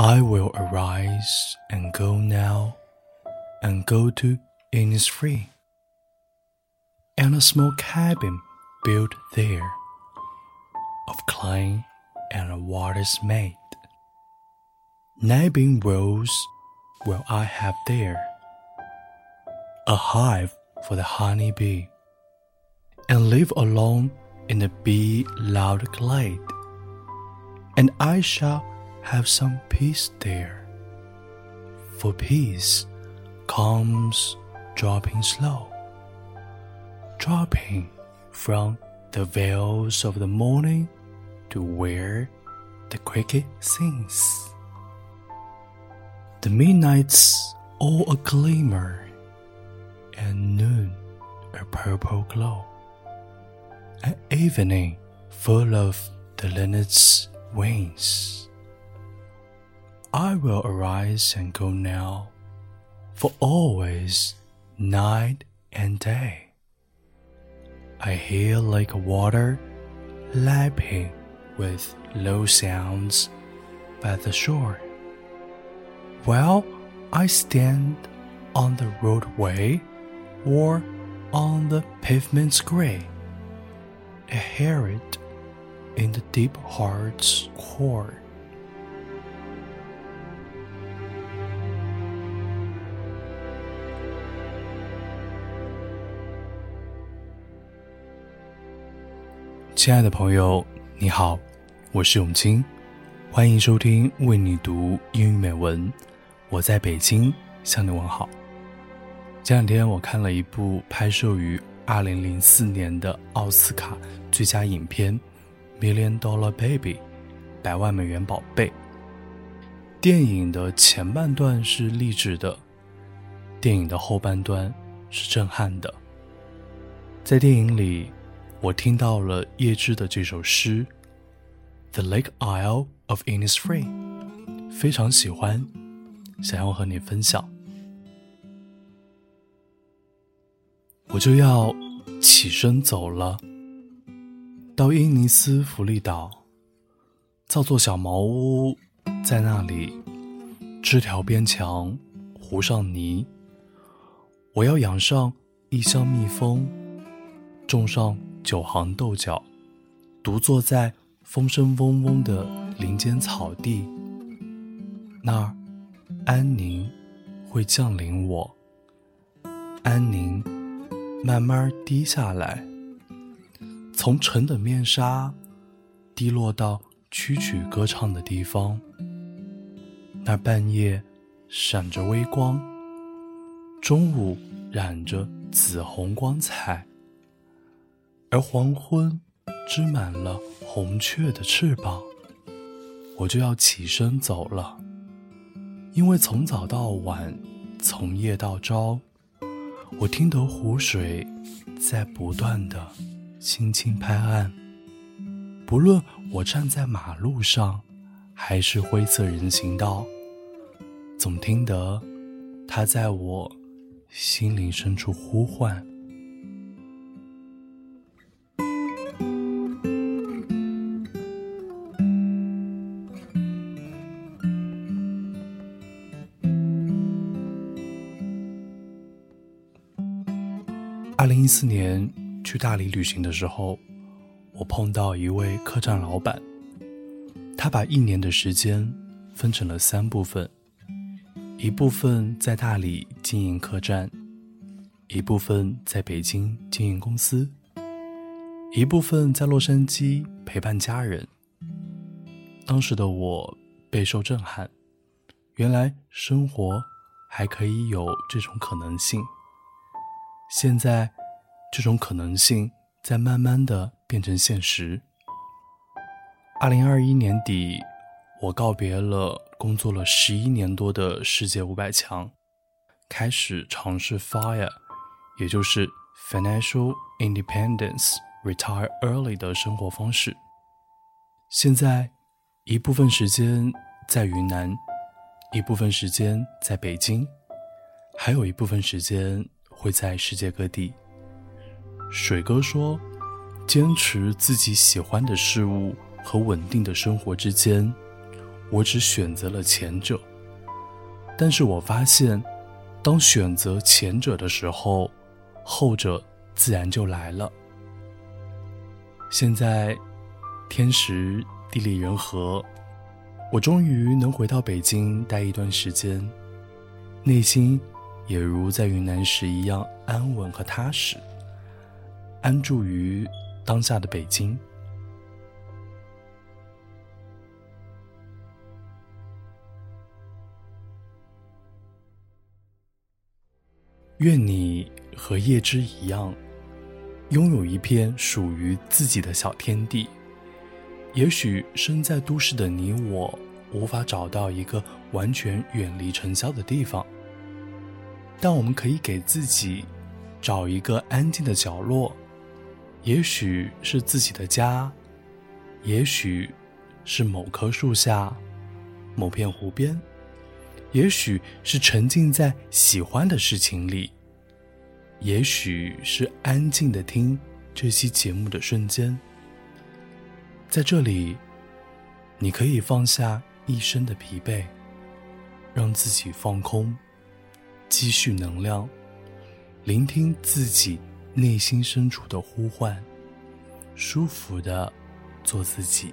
I will arise and go now, and go to Innisfree, and a small cabin built there, of clay and water's made. Nabbing rose will I have there, a hive for the honey bee, and live alone in the bee loud glade, and I shall have some peace there. For peace comes dropping slow, dropping from the veils of the morning to where the cricket sings. The midnight's all a glimmer, and noon a purple glow, an evening full of the linnet's wings. I will arise and go now, for always, night and day. I hear like water lapping with low sounds by the shore. While I stand on the roadway or on the pavement's gray, I hear it in the deep heart's core. 亲爱的朋友，你好，我是永清，欢迎收听为你读英语美文。我在北京向你问好。前两天我看了一部拍摄于二零零四年的奥斯卡最佳影片《Million Dollar Baby》百万美元宝贝。电影的前半段是励志的，电影的后半段是震撼的。在电影里。我听到了叶芝的这首诗，《The Lake Isle of Innisfree》，非常喜欢，想要和你分享。我就要起身走了，到伊尼斯福利岛，造座小茅屋，在那里枝条边墙糊上泥。我要养上一箱蜜蜂，种上。九行豆角，独坐在风声嗡嗡的林间草地，那儿安宁会降临我，安宁慢慢滴下来，从沉的面纱滴落到曲曲歌唱的地方，那儿半夜闪着微光，中午染着紫红光彩。而黄昏织满了红雀的翅膀，我就要起身走了。因为从早到晚，从夜到朝，我听得湖水在不断的轻轻拍岸。不论我站在马路上，还是灰色人行道，总听得它在我心灵深处呼唤。二零一四年去大理旅行的时候，我碰到一位客栈老板，他把一年的时间分成了三部分：一部分在大理经营客栈，一部分在北京经营公司，一部分在洛杉矶陪伴家人。当时的我备受震撼，原来生活还可以有这种可能性。现在，这种可能性在慢慢的变成现实。二零二一年底，我告别了工作了十一年多的世界五百强，开始尝试 FIRE，也就是 Financial Independence Retire Early 的生活方式。现在，一部分时间在云南，一部分时间在北京，还有一部分时间。会在世界各地。水哥说：“坚持自己喜欢的事物和稳定的生活之间，我只选择了前者。但是我发现，当选择前者的时候，后者自然就来了。现在，天时地利人和，我终于能回到北京待一段时间，内心也如在云南时一样安稳和踏实，安住于当下的北京。愿你和叶芝一样。拥有一片属于自己的小天地。也许身在都市的你我，无法找到一个完全远离尘嚣的地方，但我们可以给自己找一个安静的角落，也许是自己的家，也许是某棵树下、某片湖边，也许是沉浸在喜欢的事情里。也许是安静的听这期节目的瞬间，在这里，你可以放下一身的疲惫，让自己放空，积蓄能量，聆听自己内心深处的呼唤，舒服的做自己。